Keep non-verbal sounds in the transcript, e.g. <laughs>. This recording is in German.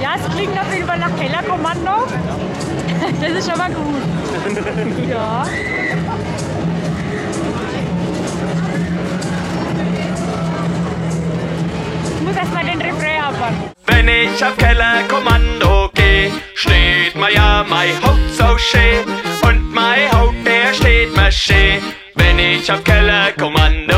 Ja, es klingt auf jeden Fall nach Kellerkommando. <laughs> Das ist schon mal gut. <laughs> Ja. Ich muss erstmal den Refrain abwarten. Wenn ich auf Kellerkommando gehe, steht mir ja mein Haut so schön. Und mein Haut, der steht mir schön. Wenn ich auf Kellerkommando